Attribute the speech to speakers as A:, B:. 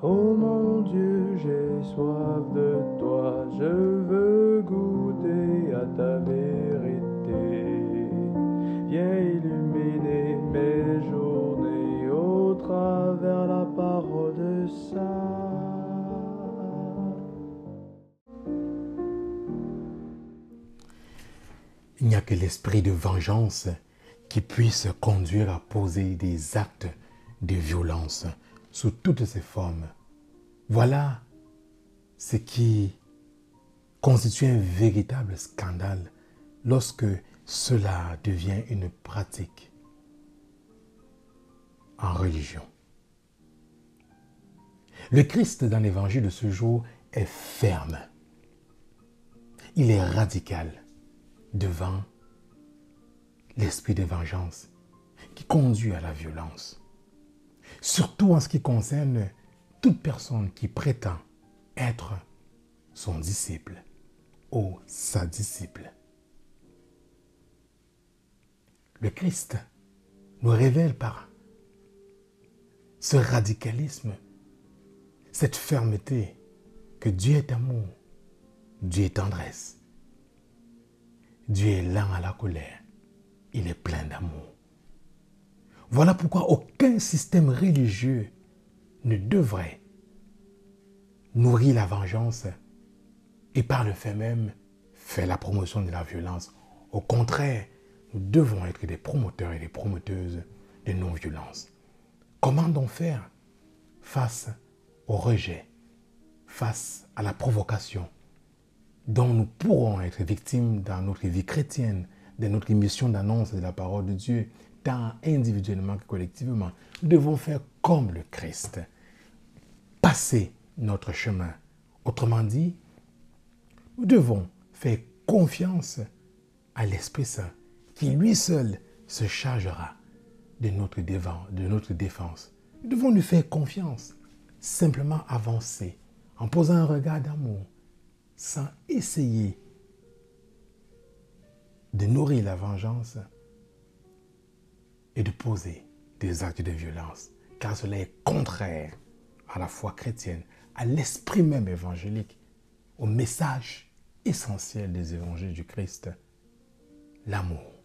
A: Oh mon Dieu, j'ai soif de toi, je veux goûter à ta vérité. Viens illuminer mes journées au travers la parole de ça.
B: Il n'y a que l'esprit de vengeance qui puisse conduire à poser des actes de violence sous toutes ses formes. Voilà ce qui constitue un véritable scandale lorsque cela devient une pratique en religion. Le Christ dans l'évangile de ce jour est ferme. Il est radical devant l'esprit de vengeance qui conduit à la violence. Surtout en ce qui concerne toute personne qui prétend être son disciple ou sa disciple. Le Christ nous révèle par ce radicalisme, cette fermeté, que Dieu est amour, Dieu est tendresse, Dieu est lent à la colère, il est plein d'amour. Voilà pourquoi aucun système religieux ne devrait nourrir la vengeance et par le fait même faire la promotion de la violence. Au contraire, nous devons être des promoteurs et des promoteuses de non-violence. Comment donc faire face au rejet, face à la provocation dont nous pourrons être victimes dans notre vie chrétienne, de notre mission d'annonce de la parole de Dieu, individuellement que collectivement. Nous devons faire comme le Christ, passer notre chemin. Autrement dit, nous devons faire confiance à l'Esprit Saint, qui lui seul se chargera de notre, de notre défense. Nous devons lui faire confiance, simplement avancer, en posant un regard d'amour, sans essayer de nourrir la vengeance et de poser des actes de violence, car cela est contraire à la foi chrétienne, à l'esprit même évangélique, au message essentiel des évangiles du Christ, l'amour.